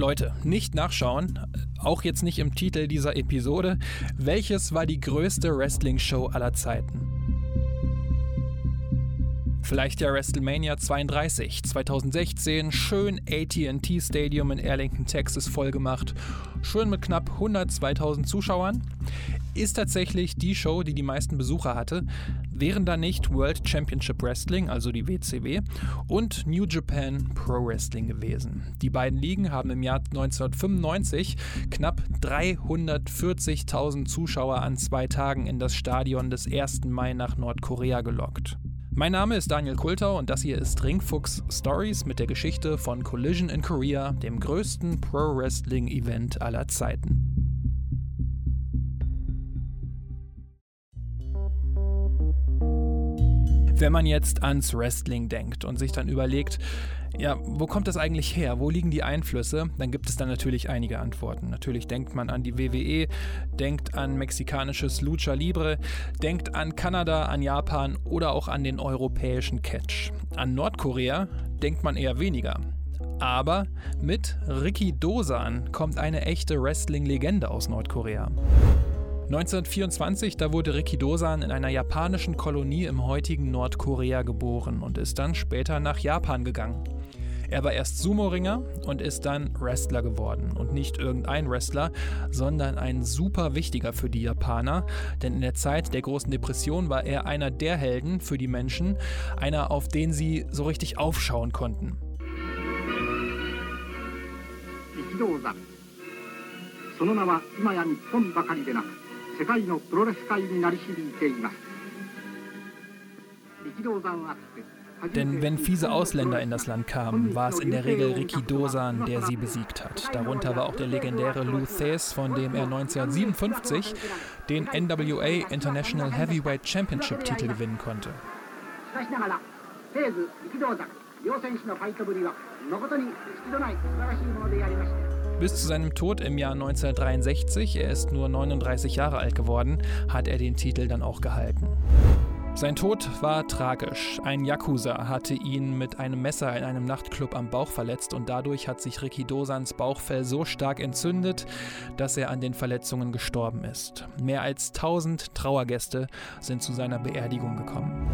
Leute, nicht nachschauen, auch jetzt nicht im Titel dieser Episode. Welches war die größte Wrestling-Show aller Zeiten? Vielleicht ja WrestleMania 32, 2016, schön ATT Stadium in Arlington, Texas vollgemacht, schön mit knapp 102.000 Zuschauern. Ist tatsächlich die Show, die die meisten Besucher hatte. Wären da nicht World Championship Wrestling, also die WCW, und New Japan Pro Wrestling gewesen. Die beiden Ligen haben im Jahr 1995 knapp 340.000 Zuschauer an zwei Tagen in das Stadion des 1. Mai nach Nordkorea gelockt. Mein Name ist Daniel Kultau und das hier ist Ringfuchs Stories mit der Geschichte von Collision in Korea, dem größten Pro-Wrestling-Event aller Zeiten. Wenn man jetzt ans Wrestling denkt und sich dann überlegt, ja, wo kommt das eigentlich her? Wo liegen die Einflüsse? Dann gibt es da natürlich einige Antworten. Natürlich denkt man an die WWE, denkt an mexikanisches Lucha Libre, denkt an Kanada, an Japan oder auch an den europäischen Catch. An Nordkorea denkt man eher weniger. Aber mit Ricky Dosan kommt eine echte Wrestling-Legende aus Nordkorea. 1924, da wurde Riki Dosan in einer japanischen Kolonie im heutigen Nordkorea geboren und ist dann später nach Japan gegangen. Er war erst Sumo-Ringer und ist dann Wrestler geworden. Und nicht irgendein Wrestler, sondern ein super wichtiger für die Japaner. Denn in der Zeit der großen Depression war er einer der Helden für die Menschen, einer, auf den sie so richtig aufschauen konnten. その名は今や日本ばかりでなく 世界のプロレス界になり響いています力道山あって Denn wenn fiese Ausländer in das Land kamen, war es in der Regel Ricky Dosan, der sie besiegt hat. Darunter war auch der legendäre Lou Thesz, von dem er 1957 den NWA International Heavyweight Championship Titel gewinnen konnte. Bis zu seinem Tod im Jahr 1963, er ist nur 39 Jahre alt geworden, hat er den Titel dann auch gehalten. Sein Tod war tragisch. Ein Yakuza hatte ihn mit einem Messer in einem Nachtclub am Bauch verletzt und dadurch hat sich Ricky Dosans Bauchfell so stark entzündet, dass er an den Verletzungen gestorben ist. Mehr als 1000 Trauergäste sind zu seiner Beerdigung gekommen.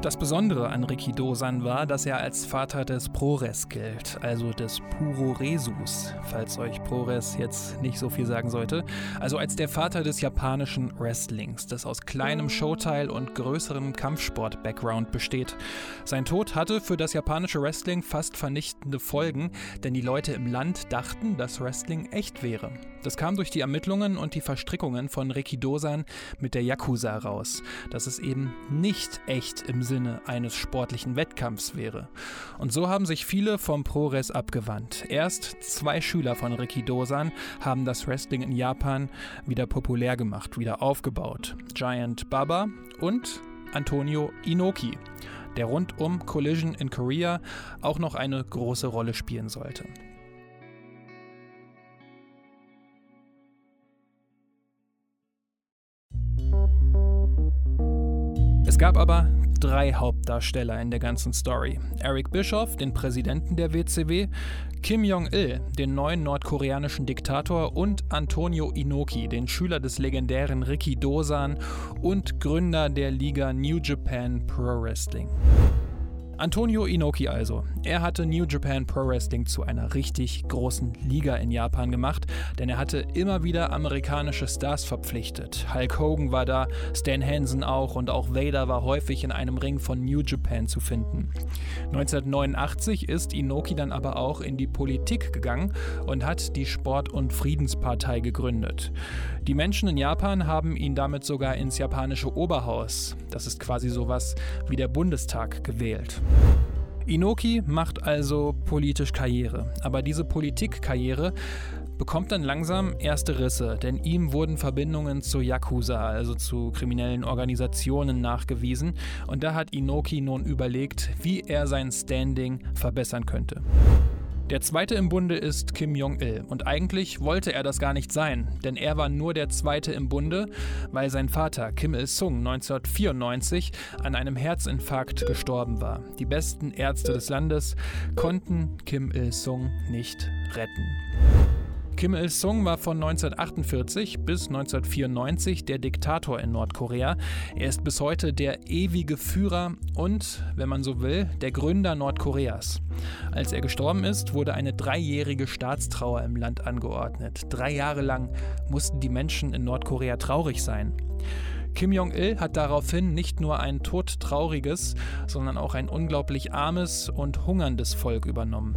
Das Besondere an Riki Dosan war, dass er als Vater des Prores gilt, also des Puroresus, falls euch Prores jetzt nicht so viel sagen sollte, also als der Vater des japanischen Wrestlings, das aus kleinem Showteil und größerem Kampfsport-Background besteht. Sein Tod hatte für das japanische Wrestling fast vernichtende Folgen, denn die Leute im Land dachten, dass Wrestling echt wäre. Das kam durch die Ermittlungen und die Verstrickungen von Riki Dosan mit der Yakuza raus, dass es eben nicht echt im Sinne eines sportlichen Wettkampfs wäre. Und so haben sich viele vom ProRes abgewandt. Erst zwei Schüler von Riki Dosan haben das Wrestling in Japan wieder populär gemacht, wieder aufgebaut. Giant Baba und Antonio Inoki, der rund um Collision in Korea auch noch eine große Rolle spielen sollte. Es gab aber drei Hauptdarsteller in der ganzen Story. Eric Bischoff, den Präsidenten der WCW, Kim Jong-il, den neuen nordkoreanischen Diktator und Antonio Inoki, den Schüler des legendären Ricky Dosan und Gründer der Liga New Japan Pro Wrestling. Antonio Inoki also. Er hatte New Japan Pro Wrestling zu einer richtig großen Liga in Japan gemacht, denn er hatte immer wieder amerikanische Stars verpflichtet. Hulk Hogan war da, Stan Hansen auch und auch Vader war häufig in einem Ring von New Japan zu finden. 1989 ist Inoki dann aber auch in die Politik gegangen und hat die Sport- und Friedenspartei gegründet. Die Menschen in Japan haben ihn damit sogar ins japanische Oberhaus, das ist quasi sowas wie der Bundestag, gewählt. Inoki macht also politisch Karriere, aber diese Politikkarriere bekommt dann langsam erste Risse, denn ihm wurden Verbindungen zu Yakuza, also zu kriminellen Organisationen, nachgewiesen und da hat Inoki nun überlegt, wie er sein Standing verbessern könnte. Der zweite im Bunde ist Kim Jong-il und eigentlich wollte er das gar nicht sein, denn er war nur der zweite im Bunde, weil sein Vater Kim Il-sung 1994 an einem Herzinfarkt gestorben war. Die besten Ärzte des Landes konnten Kim Il-sung nicht retten. Kim Il-sung war von 1948 bis 1994 der Diktator in Nordkorea. Er ist bis heute der ewige Führer und, wenn man so will, der Gründer Nordkoreas. Als er gestorben ist, wurde eine dreijährige Staatstrauer im Land angeordnet. Drei Jahre lang mussten die Menschen in Nordkorea traurig sein. Kim Jong-il hat daraufhin nicht nur ein todtrauriges, sondern auch ein unglaublich armes und hungerndes Volk übernommen.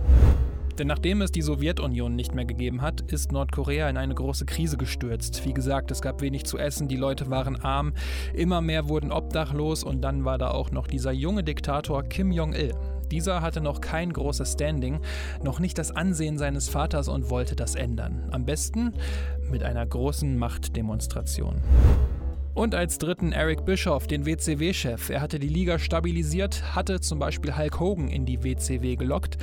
Denn nachdem es die Sowjetunion nicht mehr gegeben hat, ist Nordkorea in eine große Krise gestürzt. Wie gesagt, es gab wenig zu essen, die Leute waren arm, immer mehr wurden obdachlos und dann war da auch noch dieser junge Diktator Kim Jong-il. Dieser hatte noch kein großes Standing, noch nicht das Ansehen seines Vaters und wollte das ändern. Am besten mit einer großen Machtdemonstration. Und als dritten Eric Bischoff, den WCW-Chef. Er hatte die Liga stabilisiert, hatte zum Beispiel Hulk Hogan in die WCW gelockt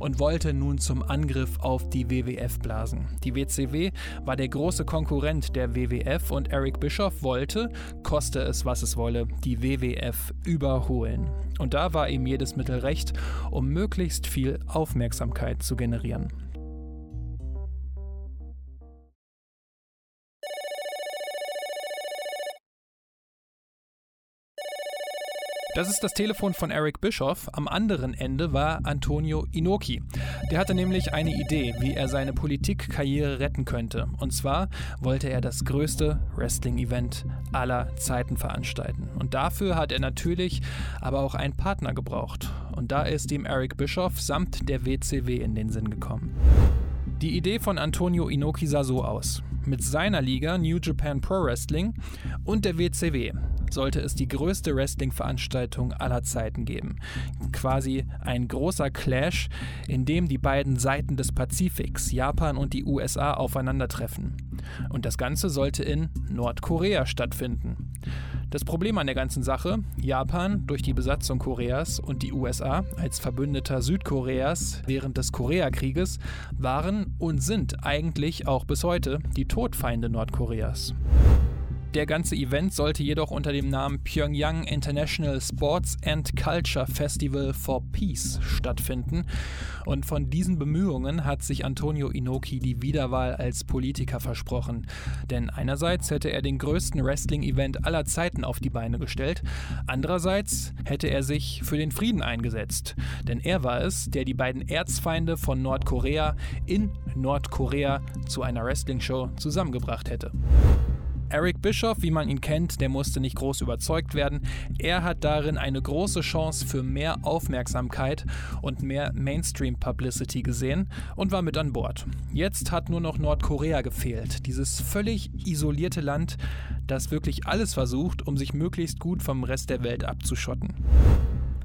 und wollte nun zum Angriff auf die WWF blasen. Die WCW war der große Konkurrent der WWF und Eric Bischoff wollte, koste es was es wolle, die WWF überholen. Und da war ihm jedes Mittel recht, um möglichst viel Aufmerksamkeit zu generieren. Das ist das Telefon von Eric Bischoff. Am anderen Ende war Antonio Inoki. Der hatte nämlich eine Idee, wie er seine Politikkarriere retten könnte. Und zwar wollte er das größte Wrestling-Event aller Zeiten veranstalten. Und dafür hat er natürlich aber auch einen Partner gebraucht. Und da ist ihm Eric Bischoff samt der WCW in den Sinn gekommen. Die Idee von Antonio Inoki sah so aus. Mit seiner Liga New Japan Pro Wrestling und der WCW sollte es die größte Wrestling-Veranstaltung aller Zeiten geben. Quasi ein großer Clash, in dem die beiden Seiten des Pazifiks, Japan und die USA, aufeinandertreffen. Und das Ganze sollte in Nordkorea stattfinden. Das Problem an der ganzen Sache, Japan durch die Besatzung Koreas und die USA als Verbündeter Südkoreas während des Koreakrieges waren und sind eigentlich auch bis heute die Todfeinde Nordkoreas. Der ganze Event sollte jedoch unter dem Namen Pyongyang International Sports and Culture Festival for Peace stattfinden. Und von diesen Bemühungen hat sich Antonio Inoki die Wiederwahl als Politiker versprochen. Denn einerseits hätte er den größten Wrestling-Event aller Zeiten auf die Beine gestellt, andererseits hätte er sich für den Frieden eingesetzt. Denn er war es, der die beiden Erzfeinde von Nordkorea in Nordkorea zu einer Wrestling-Show zusammengebracht hätte. Eric Bischoff, wie man ihn kennt, der musste nicht groß überzeugt werden. Er hat darin eine große Chance für mehr Aufmerksamkeit und mehr Mainstream-Publicity gesehen und war mit an Bord. Jetzt hat nur noch Nordkorea gefehlt, dieses völlig isolierte Land, das wirklich alles versucht, um sich möglichst gut vom Rest der Welt abzuschotten.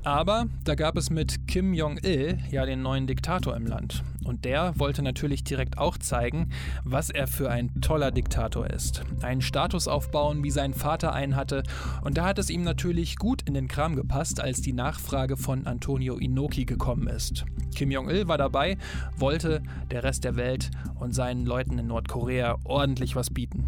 Aber da gab es mit Kim Jong-il ja den neuen Diktator im Land. Und der wollte natürlich direkt auch zeigen, was er für ein toller Diktator ist. Einen Status aufbauen, wie sein Vater einen hatte. Und da hat es ihm natürlich gut in den Kram gepasst, als die Nachfrage von Antonio Inoki gekommen ist. Kim Jong-il war dabei, wollte der Rest der Welt und seinen Leuten in Nordkorea ordentlich was bieten.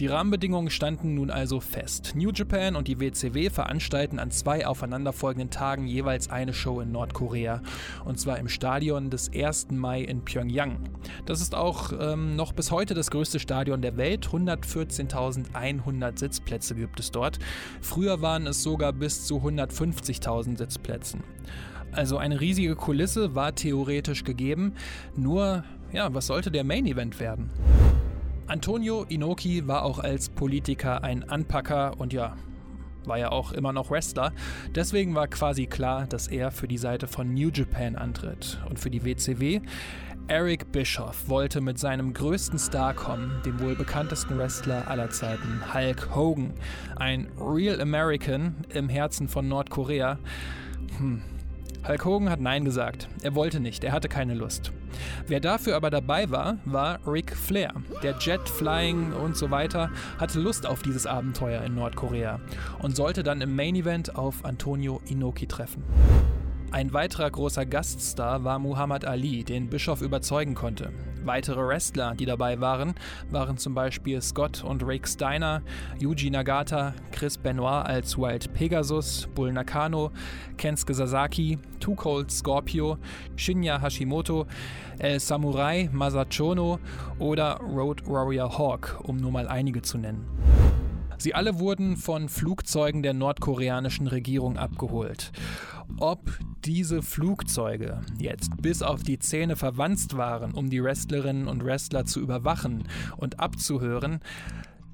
Die Rahmenbedingungen standen nun also fest. New Japan und die WCW veranstalten an zwei aufeinanderfolgenden Tagen jeweils eine Show in Nordkorea. Und zwar im Stadion des 1. Mai in Pyongyang. Das ist auch ähm, noch bis heute das größte Stadion der Welt. 114.100 Sitzplätze gibt es dort. Früher waren es sogar bis zu 150.000 Sitzplätzen. Also eine riesige Kulisse war theoretisch gegeben. Nur, ja, was sollte der Main Event werden? Antonio Inoki war auch als Politiker ein Anpacker und ja, war ja auch immer noch Wrestler. Deswegen war quasi klar, dass er für die Seite von New Japan antritt. Und für die WCW, Eric Bischoff wollte mit seinem größten Star kommen, dem wohl bekanntesten Wrestler aller Zeiten, Hulk Hogan. Ein Real American im Herzen von Nordkorea. Hm, Hulk Hogan hat Nein gesagt. Er wollte nicht, er hatte keine Lust. Wer dafür aber dabei war, war Ric Flair. Der Jet, Flying und so weiter hatte Lust auf dieses Abenteuer in Nordkorea und sollte dann im Main Event auf Antonio Inoki treffen. Ein weiterer großer Gaststar war Muhammad Ali, den Bischof überzeugen konnte. Weitere Wrestler, die dabei waren, waren zum Beispiel Scott und Rick Steiner, Yuji Nagata, Chris Benoit als Wild Pegasus, Bull Nakano, Kensuke Sasaki, Too Cold Scorpio, Shinya Hashimoto, El Samurai Masachono oder Road Warrior Hawk, um nur mal einige zu nennen. Sie alle wurden von Flugzeugen der nordkoreanischen Regierung abgeholt. Ob diese Flugzeuge jetzt bis auf die Zähne verwandt waren, um die Wrestlerinnen und Wrestler zu überwachen und abzuhören,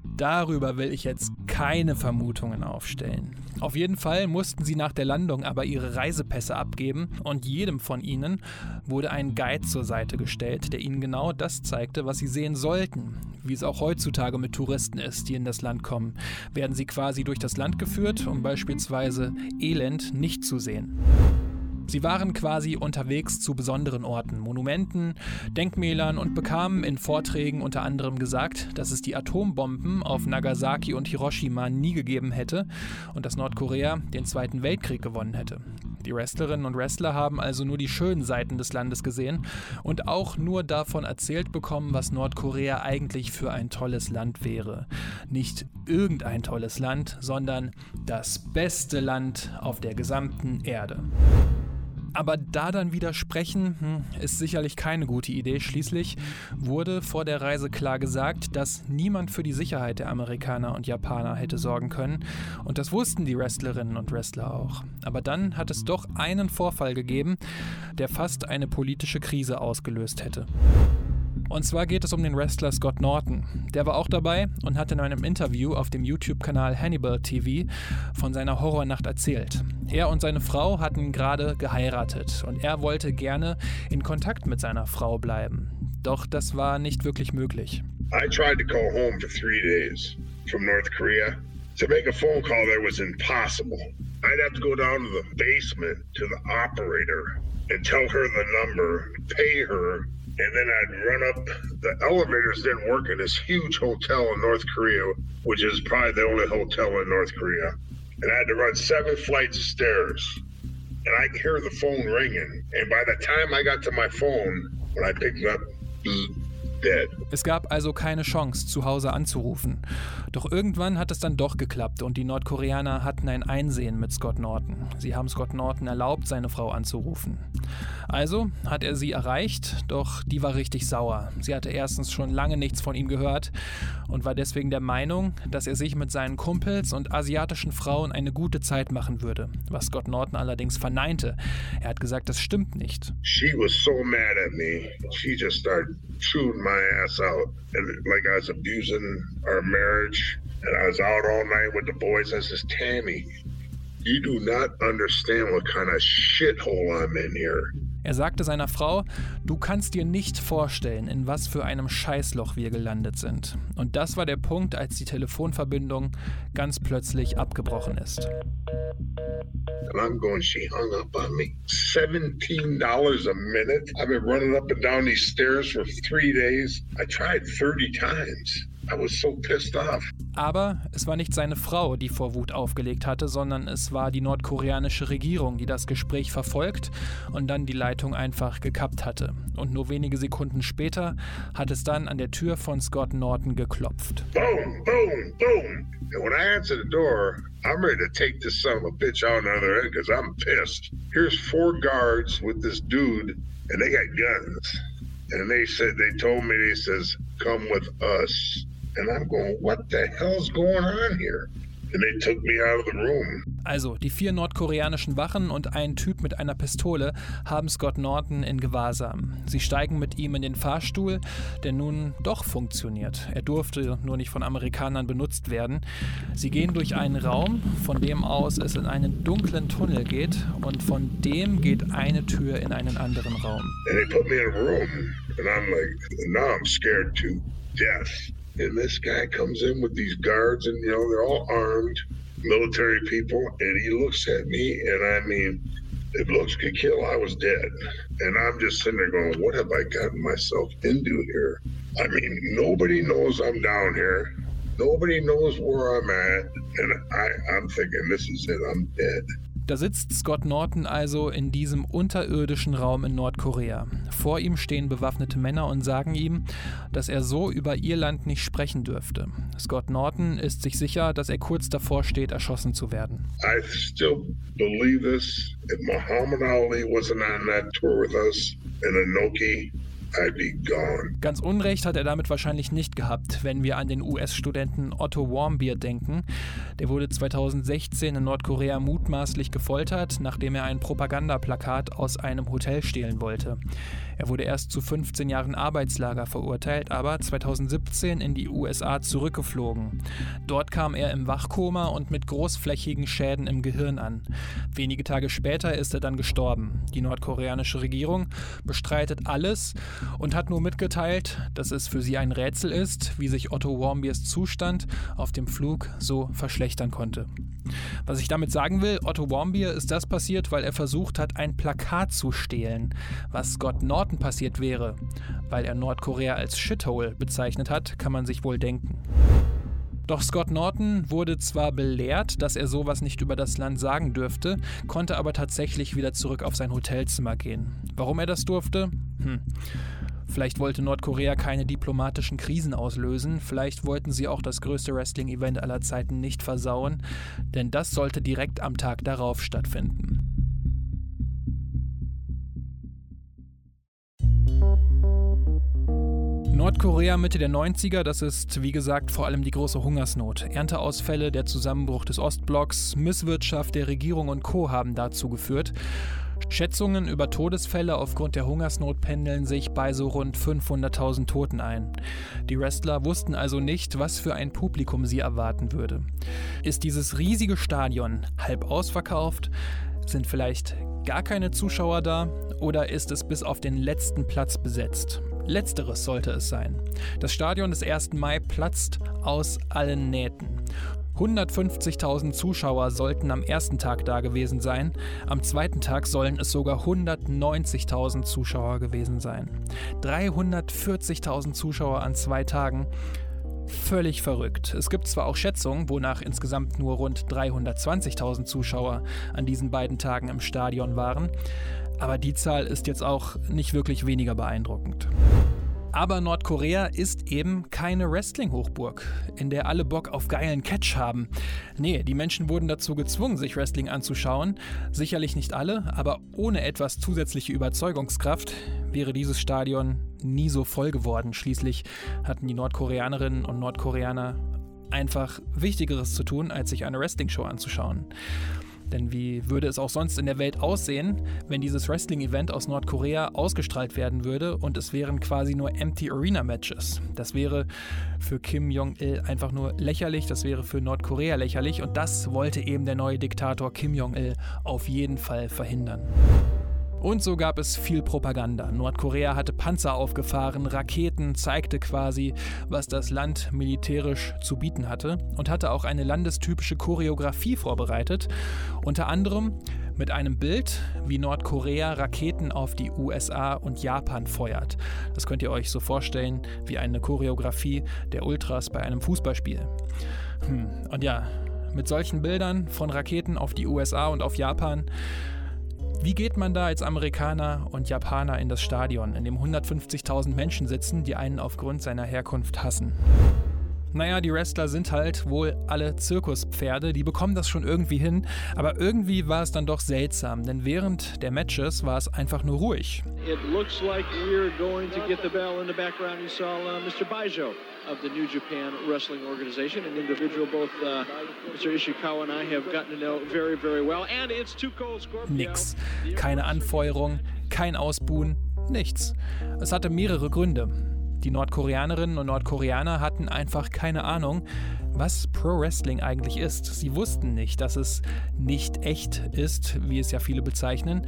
Darüber will ich jetzt keine Vermutungen aufstellen. Auf jeden Fall mussten sie nach der Landung aber ihre Reisepässe abgeben und jedem von ihnen wurde ein Guide zur Seite gestellt, der ihnen genau das zeigte, was sie sehen sollten. Wie es auch heutzutage mit Touristen ist, die in das Land kommen, werden sie quasi durch das Land geführt, um beispielsweise Elend nicht zu sehen. Sie waren quasi unterwegs zu besonderen Orten, Monumenten, Denkmälern und bekamen in Vorträgen unter anderem gesagt, dass es die Atombomben auf Nagasaki und Hiroshima nie gegeben hätte und dass Nordkorea den Zweiten Weltkrieg gewonnen hätte. Die Wrestlerinnen und Wrestler haben also nur die schönen Seiten des Landes gesehen und auch nur davon erzählt bekommen, was Nordkorea eigentlich für ein tolles Land wäre. Nicht irgendein tolles Land, sondern das beste Land auf der gesamten Erde. Aber da dann widersprechen, hm, ist sicherlich keine gute Idee. Schließlich wurde vor der Reise klar gesagt, dass niemand für die Sicherheit der Amerikaner und Japaner hätte sorgen können. Und das wussten die Wrestlerinnen und Wrestler auch. Aber dann hat es doch einen Vorfall gegeben, der fast eine politische Krise ausgelöst hätte. Und zwar geht es um den Wrestler Scott Norton. Der war auch dabei und hat in einem Interview auf dem YouTube-Kanal Hannibal TV von seiner Horrornacht erzählt. Er und seine Frau hatten gerade geheiratet und er wollte gerne in Kontakt mit seiner Frau bleiben. Doch das war nicht wirklich möglich. I tried to call home for three days from North Korea. To make a phone call there was impossible. I'd have to go down to the basement to the operator and tell her the number, pay her and then I'd run up. The elevators didn't work in this huge hotel in North Korea, which is probably the only hotel in North Korea. And I had to run seven flights of stairs. And I could hear the phone ringing. And by the time I got to my phone, when I picked up, Es gab also keine Chance, zu Hause anzurufen. Doch irgendwann hat es dann doch geklappt und die Nordkoreaner hatten ein Einsehen mit Scott Norton. Sie haben Scott Norton erlaubt, seine Frau anzurufen. Also hat er sie erreicht, doch die war richtig sauer. Sie hatte erstens schon lange nichts von ihm gehört und war deswegen der Meinung, dass er sich mit seinen Kumpels und asiatischen Frauen eine gute Zeit machen würde, was Scott Norton allerdings verneinte. Er hat gesagt, das stimmt nicht. She was so mad at me. She just started chewing my ass out and like I was abusing our marriage and I was out all night with the boys. I says, Tammy, you do not understand what kind of shithole I'm in here. Er sagte seiner Frau, du kannst dir nicht vorstellen, in was für einem Scheißloch wir gelandet sind. Und das war der Punkt, als die Telefonverbindung ganz plötzlich abgebrochen ist. And I'm going, she hung up on me. $17 a minute. I've been running up and down these stairs for three days. I tried 30 times. I was so pissed off. Aber es war nicht seine Frau, die vor Wut aufgelegt hatte, sondern es war die nordkoreanische Regierung, die das Gespräch verfolgt und dann die Leitung einfach gekappt hatte. Und nur wenige Sekunden später hat es dann an der Tür von Scott Norton geklopft. Boom, boom, boom. And when I answer the door, I'm ready to take this son of a bitch out on the other end because I'm pissed. Here's four guards with this dude, and they got guns. And they said, they told me, they says, come with us. And I'm going, what the hell's going on here? And they took me out of the room. Also, die vier nordkoreanischen Wachen und ein Typ mit einer Pistole haben Scott Norton in Gewahrsam. Sie steigen mit ihm in den Fahrstuhl, der nun doch funktioniert. Er durfte nur nicht von Amerikanern benutzt werden. Sie gehen durch einen Raum, von dem aus es in einen dunklen Tunnel geht und von dem geht eine Tür in einen anderen Raum. And they put me in a room and I'm like, now I'm scared to death. And this guy comes in with these guards, and you know, they're all armed, military people. And he looks at me, and I mean, if looks could kill, I was dead. And I'm just sitting there going, what have I gotten myself into here? I mean, nobody knows I'm down here. Nobody knows where I'm at. And I, I'm thinking, this is it, I'm dead. Da sitzt Scott Norton also in diesem unterirdischen Raum in Nordkorea. Vor ihm stehen bewaffnete Männer und sagen ihm, dass er so über ihr Land nicht sprechen dürfte. Scott Norton ist sich sicher, dass er kurz davor steht, erschossen zu werden. I still believe this. If Muhammad Ali wasn't on that tour with us in Anoki, Ganz Unrecht hat er damit wahrscheinlich nicht gehabt, wenn wir an den US-Studenten Otto Warmbier denken. Der wurde 2016 in Nordkorea mutmaßlich gefoltert, nachdem er ein Propagandaplakat aus einem Hotel stehlen wollte. Er wurde erst zu 15 Jahren Arbeitslager verurteilt, aber 2017 in die USA zurückgeflogen. Dort kam er im Wachkoma und mit großflächigen Schäden im Gehirn an. Wenige Tage später ist er dann gestorben. Die nordkoreanische Regierung bestreitet alles und hat nur mitgeteilt, dass es für sie ein Rätsel ist, wie sich Otto Warmbiers Zustand auf dem Flug so verschlechtern konnte. Was ich damit sagen will, Otto Warmbier ist das passiert, weil er versucht hat, ein Plakat zu stehlen. Was Scott Norton passiert wäre, weil er Nordkorea als Shithole bezeichnet hat, kann man sich wohl denken. Doch Scott Norton wurde zwar belehrt, dass er sowas nicht über das Land sagen dürfte, konnte aber tatsächlich wieder zurück auf sein Hotelzimmer gehen. Warum er das durfte? Hm. Vielleicht wollte Nordkorea keine diplomatischen Krisen auslösen, vielleicht wollten sie auch das größte Wrestling-Event aller Zeiten nicht versauen, denn das sollte direkt am Tag darauf stattfinden. Nordkorea Mitte der 90er, das ist wie gesagt vor allem die große Hungersnot. Ernteausfälle, der Zusammenbruch des Ostblocks, Misswirtschaft der Regierung und Co. haben dazu geführt. Schätzungen über Todesfälle aufgrund der Hungersnot pendeln sich bei so rund 500.000 Toten ein. Die Wrestler wussten also nicht, was für ein Publikum sie erwarten würde. Ist dieses riesige Stadion halb ausverkauft? Sind vielleicht gar keine Zuschauer da? Oder ist es bis auf den letzten Platz besetzt? Letzteres sollte es sein. Das Stadion des 1. Mai platzt aus allen Nähten. 150.000 Zuschauer sollten am ersten Tag da gewesen sein, am zweiten Tag sollen es sogar 190.000 Zuschauer gewesen sein. 340.000 Zuschauer an zwei Tagen. Völlig verrückt. Es gibt zwar auch Schätzungen, wonach insgesamt nur rund 320.000 Zuschauer an diesen beiden Tagen im Stadion waren, aber die Zahl ist jetzt auch nicht wirklich weniger beeindruckend. Aber Nordkorea ist eben keine Wrestling-Hochburg, in der alle Bock auf geilen Catch haben. Nee, die Menschen wurden dazu gezwungen, sich Wrestling anzuschauen. Sicherlich nicht alle, aber ohne etwas zusätzliche Überzeugungskraft wäre dieses Stadion nie so voll geworden. Schließlich hatten die Nordkoreanerinnen und Nordkoreaner einfach Wichtigeres zu tun, als sich eine Wrestling-Show anzuschauen. Denn wie würde es auch sonst in der Welt aussehen, wenn dieses Wrestling-Event aus Nordkorea ausgestrahlt werden würde und es wären quasi nur Empty Arena Matches? Das wäre für Kim Jong-il einfach nur lächerlich, das wäre für Nordkorea lächerlich und das wollte eben der neue Diktator Kim Jong-il auf jeden Fall verhindern. Und so gab es viel Propaganda. Nordkorea hatte Panzer aufgefahren, Raketen, zeigte quasi, was das Land militärisch zu bieten hatte und hatte auch eine landestypische Choreografie vorbereitet, unter anderem mit einem Bild, wie Nordkorea Raketen auf die USA und Japan feuert. Das könnt ihr euch so vorstellen wie eine Choreografie der Ultras bei einem Fußballspiel. Hm. Und ja, mit solchen Bildern von Raketen auf die USA und auf Japan wie geht man da als Amerikaner und Japaner in das Stadion, in dem 150.000 Menschen sitzen, die einen aufgrund seiner Herkunft hassen? Naja, die Wrestler sind halt wohl alle Zirkuspferde, die bekommen das schon irgendwie hin, aber irgendwie war es dann doch seltsam, denn während der Matches war es einfach nur ruhig. It looks like we're going to get the bell in the background. You saw uh, Mr. Baijo of the New Japan Wrestling Organization, an individual both uh, Mr. Ishikawa and I have gotten to know very, very well. And it's Too Cold Scorpio. Nix. Keine Anfeuerung, kein Ausbuhen, nichts. Es hatte mehrere Gründe. Die Nordkoreanerinnen und Nordkoreaner hatten einfach keine Ahnung, was Pro Wrestling eigentlich ist. Sie wussten nicht, dass es nicht echt ist, wie es ja viele bezeichnen.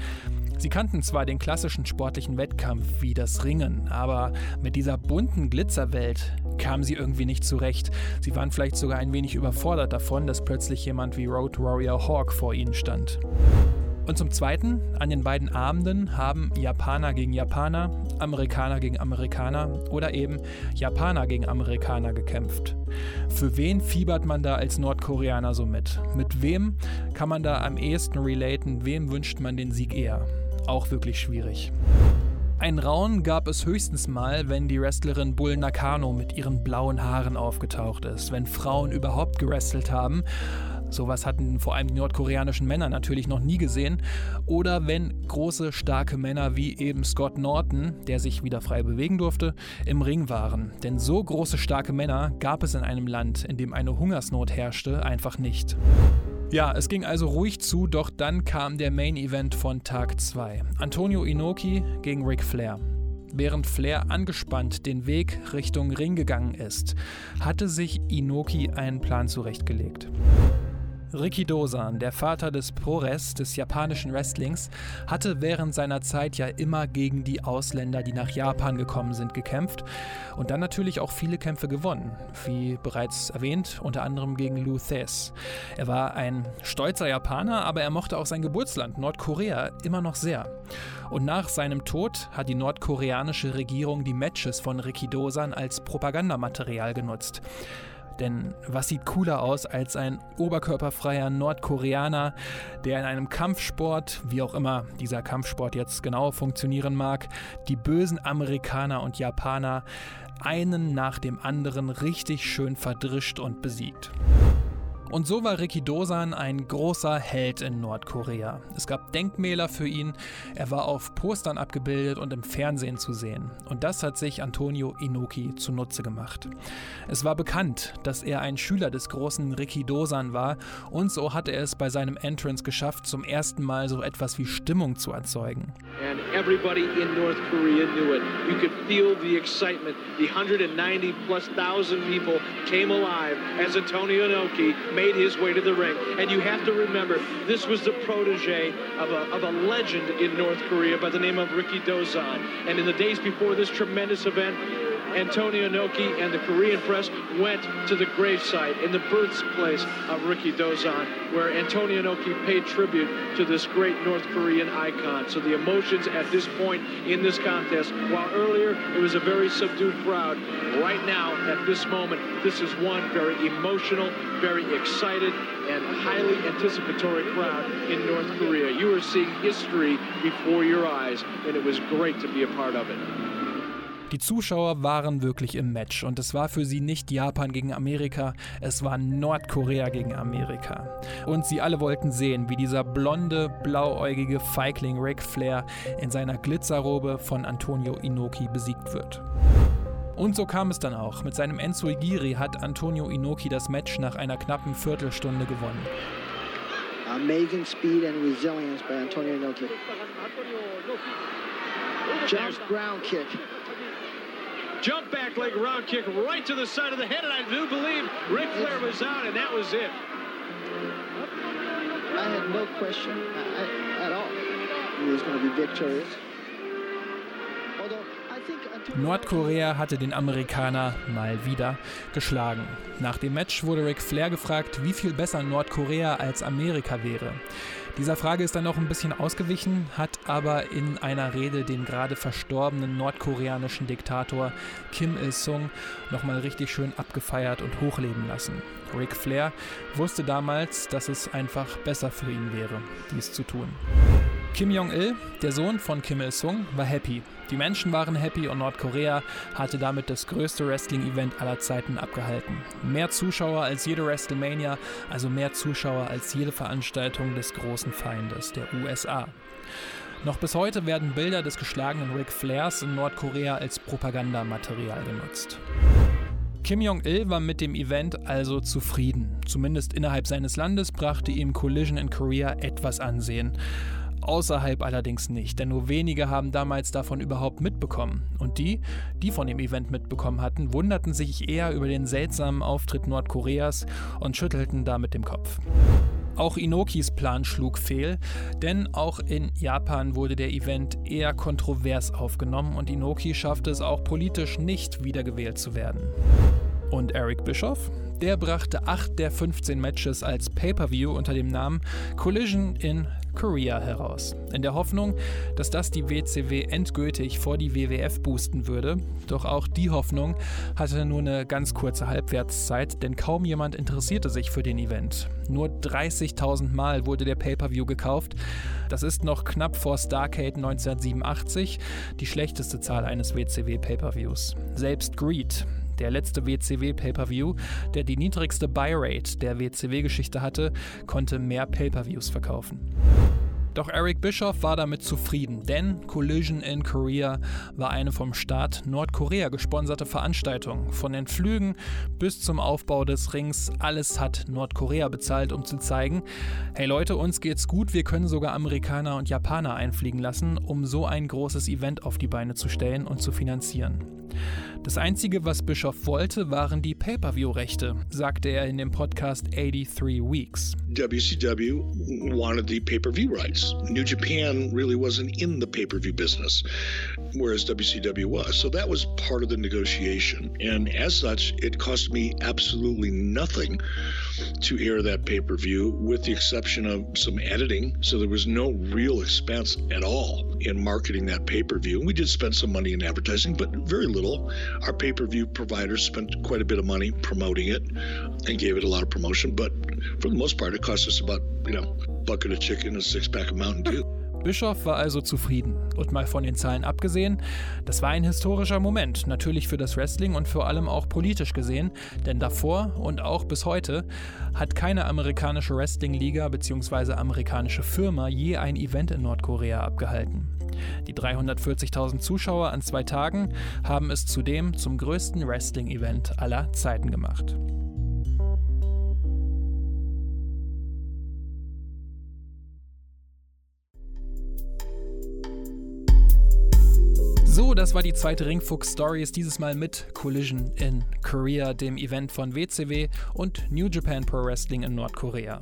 Sie kannten zwar den klassischen sportlichen Wettkampf wie das Ringen, aber mit dieser bunten Glitzerwelt kamen sie irgendwie nicht zurecht. Sie waren vielleicht sogar ein wenig überfordert davon, dass plötzlich jemand wie Road Warrior Hawk vor ihnen stand. Und zum Zweiten, an den beiden Abenden haben Japaner gegen Japaner, Amerikaner gegen Amerikaner oder eben Japaner gegen Amerikaner gekämpft. Für wen fiebert man da als Nordkoreaner so mit? Mit wem kann man da am ehesten relaten? Wem wünscht man den Sieg eher? Auch wirklich schwierig. Ein Raun gab es höchstens mal, wenn die Wrestlerin Bull Nakano mit ihren blauen Haaren aufgetaucht ist, wenn Frauen überhaupt gewrestelt haben. Sowas hatten vor allem die nordkoreanischen Männer natürlich noch nie gesehen. Oder wenn große, starke Männer wie eben Scott Norton, der sich wieder frei bewegen durfte, im Ring waren. Denn so große, starke Männer gab es in einem Land, in dem eine Hungersnot herrschte, einfach nicht. Ja, es ging also ruhig zu, doch dann kam der Main Event von Tag 2. Antonio Inoki gegen Ric Flair. Während Flair angespannt den Weg Richtung Ring gegangen ist, hatte sich Inoki einen Plan zurechtgelegt. Riki Dosan, der Vater des Prores, des japanischen Wrestlings, hatte während seiner Zeit ja immer gegen die Ausländer, die nach Japan gekommen sind, gekämpft und dann natürlich auch viele Kämpfe gewonnen, wie bereits erwähnt, unter anderem gegen Lou Thesz. Er war ein stolzer Japaner, aber er mochte auch sein Geburtsland, Nordkorea, immer noch sehr. Und nach seinem Tod hat die nordkoreanische Regierung die Matches von Riki Dosan als Propagandamaterial genutzt. Denn was sieht cooler aus als ein oberkörperfreier Nordkoreaner, der in einem Kampfsport, wie auch immer dieser Kampfsport jetzt genau funktionieren mag, die bösen Amerikaner und Japaner einen nach dem anderen richtig schön verdrischt und besiegt. Und so war Riki Dosan ein großer Held in Nordkorea. Es gab Denkmäler für ihn, er war auf Postern abgebildet und im Fernsehen zu sehen. Und das hat sich Antonio Inoki zunutze gemacht. Es war bekannt, dass er ein Schüler des großen Riki Dosan war und so hat er es bei seinem Entrance geschafft, zum ersten Mal so etwas wie Stimmung zu erzeugen. And everybody in North Korea knew it. You could feel the excitement. The 190 plus thousand people came alive as Antonio Inoki made his way to the ring. And you have to remember, this was the protege of a, of a legend in North Korea by the name of Ricky Dozan. And in the days before this tremendous event, Antonio Inoki and the Korean press went to the gravesite in the birthplace of Ricky Dozan, where Antonio Inoki paid tribute to this great North Korean icon. So the emotions at this point in this contest, while earlier it was a very subdued crowd, right now at this moment, this is one very emotional, very excited, and highly anticipatory crowd in North Korea. You are seeing history before your eyes, and it was great to be a part of it. Die Zuschauer waren wirklich im Match und es war für sie nicht Japan gegen Amerika, es war Nordkorea gegen Amerika. Und sie alle wollten sehen, wie dieser blonde, blauäugige Feigling Ric Flair in seiner Glitzerrobe von Antonio Inoki besiegt wird. Und so kam es dann auch. Mit seinem Enzo Igiri hat Antonio Inoki das Match nach einer knappen Viertelstunde gewonnen. Amazing speed and resilience by Antonio Inoki. Jump ground kick. Jump back leg round kick right to the side of the head, and I do believe Ric Flair was out, and that was it. I had no question uh, at all he was going to be victorious. Nordkorea hatte den Amerikaner mal wieder geschlagen. Nach dem Match wurde Ric Flair gefragt, wie viel besser Nordkorea als Amerika wäre. Dieser Frage ist dann noch ein bisschen ausgewichen, hat aber in einer Rede den gerade verstorbenen nordkoreanischen Diktator Kim Il-sung nochmal richtig schön abgefeiert und hochleben lassen. Ric Flair wusste damals, dass es einfach besser für ihn wäre, dies zu tun. Kim Jong-il, der Sohn von Kim Il-sung, war happy. Die Menschen waren happy und Nordkorea hatte damit das größte Wrestling-Event aller Zeiten abgehalten. Mehr Zuschauer als jede WrestleMania, also mehr Zuschauer als jede Veranstaltung des großen Feindes, der USA. Noch bis heute werden Bilder des geschlagenen Ric Flairs in Nordkorea als Propagandamaterial genutzt. Kim Jong-il war mit dem Event also zufrieden. Zumindest innerhalb seines Landes brachte ihm Collision in Korea etwas Ansehen. Außerhalb allerdings nicht, denn nur wenige haben damals davon überhaupt mitbekommen. Und die, die von dem Event mitbekommen hatten, wunderten sich eher über den seltsamen Auftritt Nordkoreas und schüttelten damit dem Kopf. Auch Inokis Plan schlug fehl, denn auch in Japan wurde der Event eher kontrovers aufgenommen und Inoki schaffte es auch politisch nicht wiedergewählt zu werden. Und Eric Bischoff? Der brachte 8 der 15 Matches als Pay-per-view unter dem Namen Collision in Korea heraus. In der Hoffnung, dass das die WCW endgültig vor die WWF boosten würde. Doch auch die Hoffnung hatte nur eine ganz kurze Halbwertszeit, denn kaum jemand interessierte sich für den Event. Nur 30.000 Mal wurde der Pay-per-view gekauft. Das ist noch knapp vor Starcade 1987 die schlechteste Zahl eines WCW Pay-per-views. Selbst Greed, der letzte WCW Pay-per-View, der die niedrigste Buy-Rate der WCW-Geschichte hatte, konnte mehr Pay-per-Views verkaufen. Doch Eric Bischoff war damit zufrieden, denn Collision in Korea war eine vom Staat Nordkorea gesponserte Veranstaltung. Von den Flügen bis zum Aufbau des Rings, alles hat Nordkorea bezahlt, um zu zeigen, hey Leute, uns geht's gut, wir können sogar Amerikaner und Japaner einfliegen lassen, um so ein großes Event auf die Beine zu stellen und zu finanzieren. Das Einzige, was Bischoff wollte, waren die Pay-per-view-Rechte, sagte er in dem Podcast 83 Weeks. WCW wanted the pay-per-view rights. New Japan really wasn't in the pay-per-view business, whereas WCW was. So that was part of the negotiation. And as such, it cost me absolutely nothing to air that pay-per-view with the exception of some editing. So there was no real expense at all in marketing that pay-per-view. We did spend some money in advertising, but very little. Our pay-per-view providers spent quite a bit of money promoting it and gave it a lot of promotion, but for the most part it cost us about, you know, bucket of chicken and a six pack of Mountain Dew. Bischof war also zufrieden. Und mal von den Zahlen abgesehen, das war ein historischer Moment, natürlich für das Wrestling und vor allem auch politisch gesehen, denn davor und auch bis heute hat keine amerikanische Wrestling-Liga bzw. amerikanische Firma je ein Event in Nordkorea abgehalten. Die 340.000 Zuschauer an zwei Tagen haben es zudem zum größten Wrestling-Event aller Zeiten gemacht. So, das war die zweite Ringfuchs Stories, dieses Mal mit Collision in Korea, dem Event von WCW und New Japan Pro Wrestling in Nordkorea.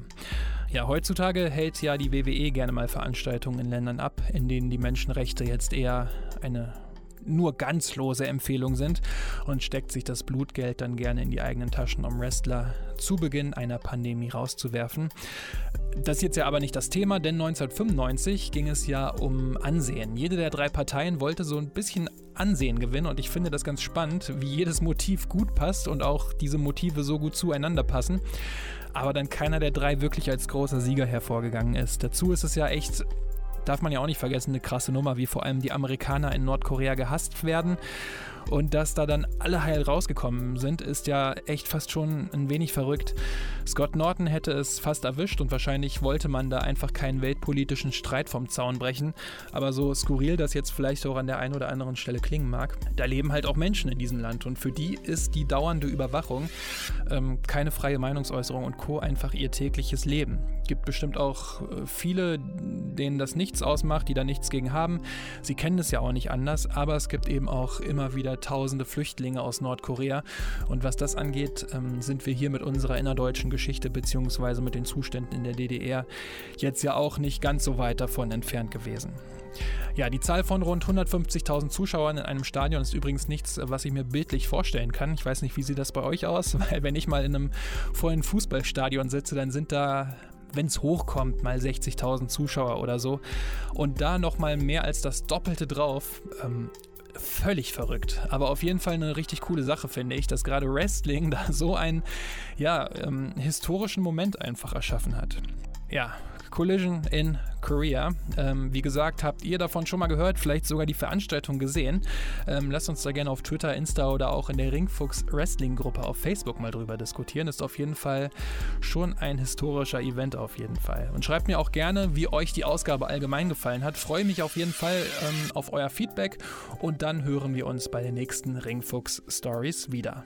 Ja, heutzutage hält ja die WWE gerne mal Veranstaltungen in Ländern ab, in denen die Menschenrechte jetzt eher eine nur ganz lose Empfehlung sind und steckt sich das Blutgeld dann gerne in die eigenen Taschen, um Wrestler zu Beginn einer Pandemie rauszuwerfen. Das ist jetzt ja aber nicht das Thema, denn 1995 ging es ja um Ansehen. Jede der drei Parteien wollte so ein bisschen Ansehen gewinnen und ich finde das ganz spannend, wie jedes Motiv gut passt und auch diese Motive so gut zueinander passen. Aber dann keiner der drei wirklich als großer Sieger hervorgegangen ist. Dazu ist es ja echt darf man ja auch nicht vergessen, eine krasse Nummer, wie vor allem die Amerikaner in Nordkorea gehasst werden. Und dass da dann alle heil rausgekommen sind, ist ja echt fast schon ein wenig verrückt. Scott Norton hätte es fast erwischt und wahrscheinlich wollte man da einfach keinen weltpolitischen Streit vom Zaun brechen. Aber so skurril das jetzt vielleicht auch an der einen oder anderen Stelle klingen mag, da leben halt auch Menschen in diesem Land und für die ist die dauernde Überwachung, ähm, keine freie Meinungsäußerung und Co. einfach ihr tägliches Leben. Gibt bestimmt auch äh, viele, denen das nichts ausmacht, die da nichts gegen haben. Sie kennen es ja auch nicht anders, aber es gibt eben auch immer wieder tausende Flüchtlinge aus Nordkorea. Und was das angeht, ähm, sind wir hier mit unserer innerdeutschen Geschichte bzw. mit den Zuständen in der DDR jetzt ja auch nicht ganz so weit davon entfernt gewesen. Ja, die Zahl von rund 150.000 Zuschauern in einem Stadion ist übrigens nichts, was ich mir bildlich vorstellen kann. Ich weiß nicht, wie sieht das bei euch aus, weil wenn ich mal in einem vollen Fußballstadion sitze, dann sind da wenn es hochkommt, mal 60.000 Zuschauer oder so. Und da nochmal mehr als das Doppelte drauf. Ähm, völlig verrückt. Aber auf jeden Fall eine richtig coole Sache, finde ich, dass gerade Wrestling da so einen ja, ähm, historischen Moment einfach erschaffen hat. Ja, Collision in Korea. Ähm, wie gesagt, habt ihr davon schon mal gehört, vielleicht sogar die Veranstaltung gesehen? Ähm, lasst uns da gerne auf Twitter, Insta oder auch in der Ringfuchs Wrestling Gruppe auf Facebook mal drüber diskutieren. Ist auf jeden Fall schon ein historischer Event auf jeden Fall. Und schreibt mir auch gerne, wie euch die Ausgabe allgemein gefallen hat. Freue mich auf jeden Fall ähm, auf euer Feedback und dann hören wir uns bei den nächsten Ringfuchs Stories wieder.